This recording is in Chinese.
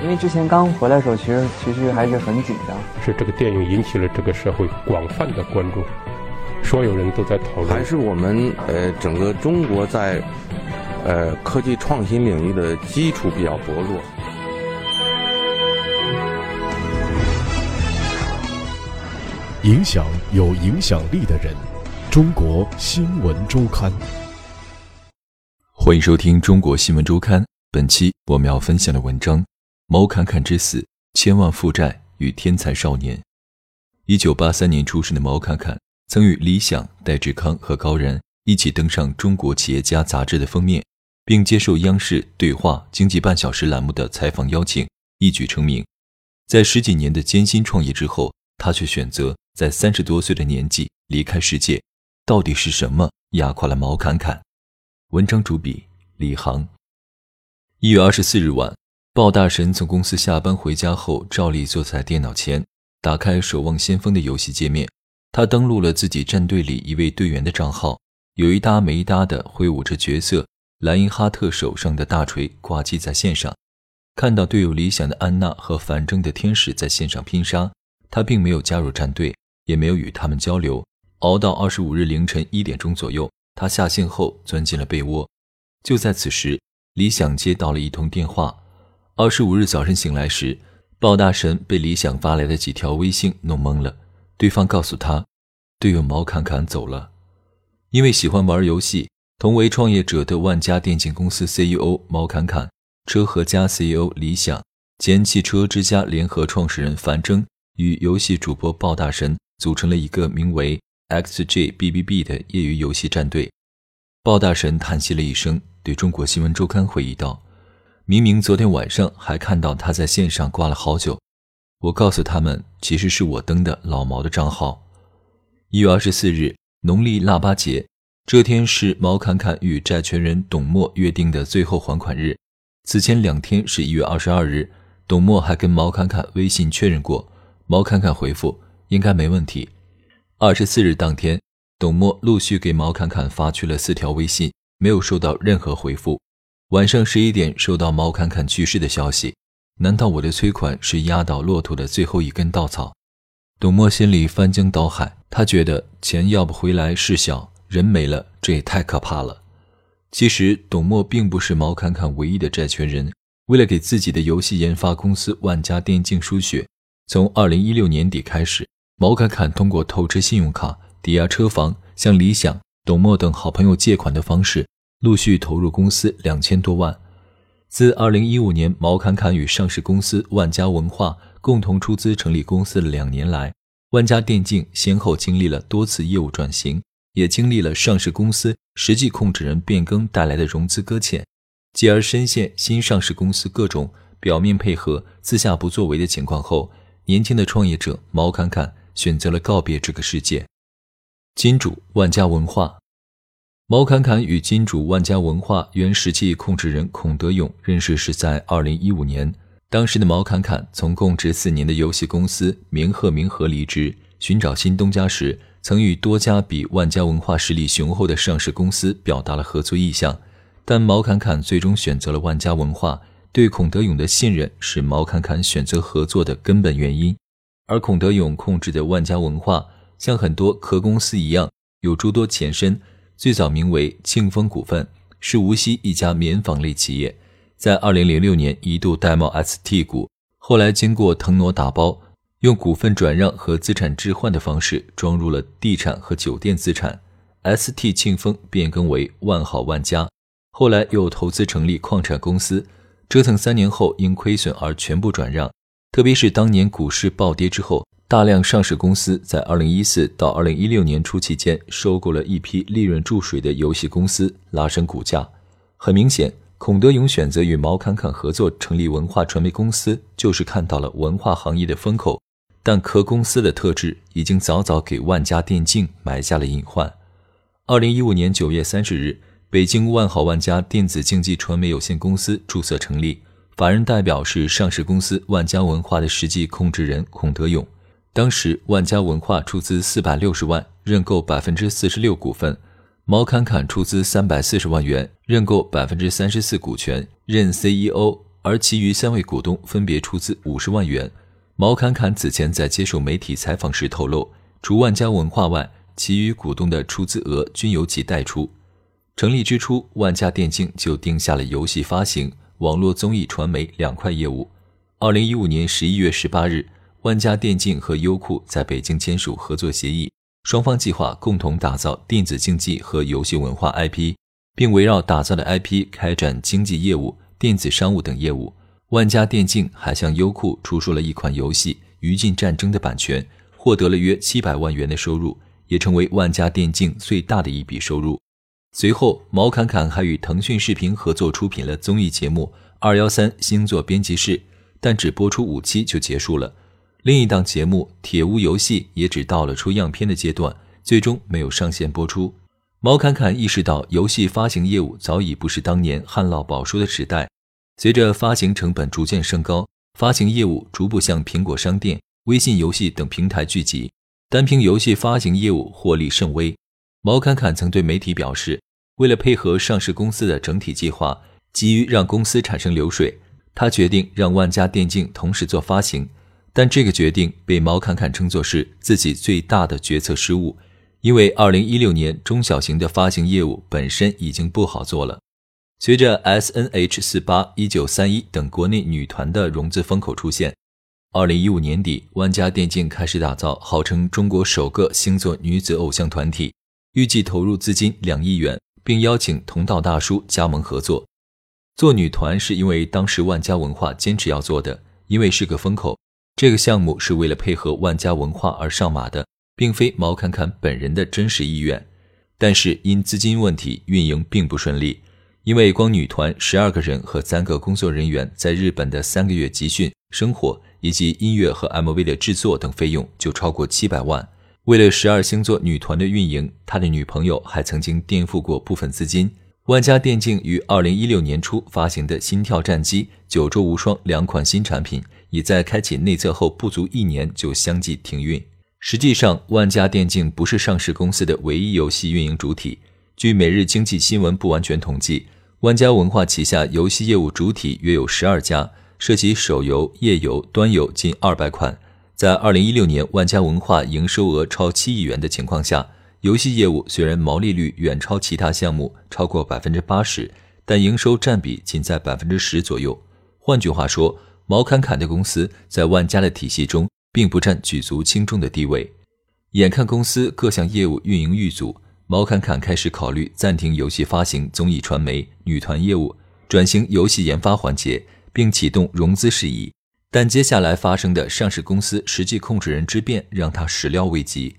因为之前刚回来的时候，其实其实还是很紧张。是这个电影引起了这个社会广泛的关注，所有人都在讨论。还是我们呃整个中国在呃科技创新领域的基础比较薄弱。影响有影响力的人，中国新闻周刊。欢迎收听中国新闻周刊。本期我们要分享的文章。毛侃侃之死，千万负债与天才少年。一九八三年出生的毛侃侃，曾与李想、戴志康和高人一起登上《中国企业家》杂志的封面，并接受央视《对话经济半小时》栏目的采访邀请，一举成名。在十几年的艰辛创业之后，他却选择在三十多岁的年纪离开世界。到底是什么压垮了毛侃侃？文章主笔李航。一月二十四日晚。鲍大神从公司下班回家后，照例坐在电脑前，打开《守望先锋》的游戏界面。他登录了自己战队里一位队员的账号，有一搭没一搭地挥舞着角色莱因哈特手上的大锤挂机在线上。看到队友理想的安娜和反正的天使在线上拼杀，他并没有加入战队，也没有与他们交流。熬到二十五日凌晨一点钟左右，他下线后钻进了被窝。就在此时，李想接到了一通电话。二十五日早晨醒来时，鲍大神被李想发来的几条微信弄懵了。对方告诉他，队友毛侃侃走了。因为喜欢玩游戏，同为创业者的万家电竞公司 CEO 毛侃侃、车和家 CEO 李想、兼汽车之家联合创始人樊征与游戏主播鲍大神组成了一个名为 XGBBB 的业余游戏战队。鲍大神叹息了一声，对中国新闻周刊回忆道。明明昨天晚上还看到他在线上挂了好久，我告诉他们，其实是我登的老毛的账号。一月二十四日，农历腊八节，这天是毛侃侃与债权人董默约定的最后还款日。此前两天是一月二十二日，董默还跟毛侃侃微信确认过，毛侃侃回复应该没问题。二十四日当天，董默陆续给毛侃侃发去了四条微信，没有收到任何回复。晚上十一点收到毛侃侃去世的消息，难道我的催款是压倒骆驼的最后一根稻草？董默心里翻江倒海，他觉得钱要不回来事小，人没了这也太可怕了。其实董默并不是毛侃侃唯一的债权人，为了给自己的游戏研发公司万家电竞输血，从二零一六年底开始，毛侃侃通过透支信用卡、抵押车房，向李想、董默等好朋友借款的方式。陆续投入公司两千多万。自二零一五年毛侃侃与上市公司万家文化共同出资成立公司的两年来，万家电竞先后经历了多次业务转型，也经历了上市公司实际控制人变更带来的融资搁浅，继而深陷新上市公司各种表面配合、私下不作为的情况后，年轻的创业者毛侃侃选择了告别这个世界。金主万家文化。毛侃侃与金主万家文化原实际控制人孔德勇认识是在二零一五年。当时的毛侃侃从供职四年的游戏公司明鹤明和离职，寻找新东家时，曾与多家比万家文化实力雄厚的上市公司表达了合作意向。但毛侃侃最终选择了万家文化，对孔德勇的信任是毛侃侃选择合作的根本原因。而孔德勇控制的万家文化，像很多壳公司一样，有诸多前身。最早名为庆丰股份，是无锡一家棉纺类企业，在二零零六年一度代冒 ST 股，后来经过腾挪打包，用股份转让和资产置换的方式装入了地产和酒店资产，ST 庆丰变更为万好万家，后来又投资成立矿产公司，折腾三年后因亏损而全部转让，特别是当年股市暴跌之后。大量上市公司在二零一四到二零一六年初期间收购了一批利润注水的游戏公司，拉升股价。很明显，孔德勇选择与毛侃侃合作成立文化传媒公司，就是看到了文化行业的风口。但壳公司的特质已经早早给万家电竞埋下了隐患。二零一五年九月三十日，北京万好万家电子竞技传媒有限公司注册成立，法人代表是上市公司万家文化的实际控制人孔德勇。当时，万家文化出资四百六十万认购百分之四十六股份，毛侃侃出资三百四十万元认购百分之三十四股权，任 CEO。而其余三位股东分别出资五十万元。毛侃侃此前在接受媒体采访时透露，除万家文化外，其余股东的出资额均由其代出。成立之初，万家电竞就定下了游戏发行、网络综艺传媒两块业务。二零一五年十一月十八日，万家电竞和优酷在北京签署合作协议，双方计划共同打造电子竞技和游戏文化 IP，并围绕打造的 IP 开展经济业务、电子商务等业务。万家电竞还向优酷出售了一款游戏《余烬战争》的版权，获得了约七百万元的收入，也成为万家电竞最大的一笔收入。随后，毛侃侃还与腾讯视频合作出品了综艺节目《二幺三星座编辑室》。但只播出五期就结束了。另一档节目《铁屋游戏》也只到了出样片的阶段，最终没有上线播出。毛侃侃意识到，游戏发行业务早已不是当年旱涝保收的时代。随着发行成本逐渐升高，发行业务逐步向苹果商店、微信游戏等平台聚集，单凭游戏发行业务获利甚微。毛侃侃曾对媒体表示，为了配合上市公司的整体计划，急于让公司产生流水。他决定让万家电竞同时做发行，但这个决定被毛侃侃称作是自己最大的决策失误，因为2016年中小型的发行业务本身已经不好做了。随着 S N H 四八、一九三一等国内女团的融资风口出现，2015年底，万家电竞开始打造号称中国首个星座女子偶像团体，预计投入资金两亿元，并邀请同道大叔加盟合作。做女团是因为当时万家文化坚持要做的，因为是个风口。这个项目是为了配合万家文化而上马的，并非毛侃侃本人的真实意愿。但是因资金问题，运营并不顺利。因为光女团十二个人和三个工作人员在日本的三个月集训、生活以及音乐和 MV 的制作等费用就超过七百万。为了十二星座女团的运营，他的女朋友还曾经垫付过部分资金。万家电竞于二零一六年初发行的《心跳战机》《九州无双》两款新产品，已在开启内测后不足一年就相继停运。实际上，万家电竞不是上市公司的唯一游戏运营主体。据《每日经济新闻》不完全统计，万家文化旗下游戏业务主体约有十二家，涉及手游、页游、端游近二百款。在二零一六年，万家文化营收额超七亿元的情况下。游戏业务虽然毛利率远超其他项目，超过百分之八十，但营收占比仅在百分之十左右。换句话说，毛侃侃的公司在万家的体系中并不占举足轻重的地位。眼看公司各项业务运营遇阻，毛侃侃开始考虑暂停游戏发行、综艺传媒、女团业务，转型游戏研发环节，并启动融资事宜。但接下来发生的上市公司实际控制人之变让他始料未及。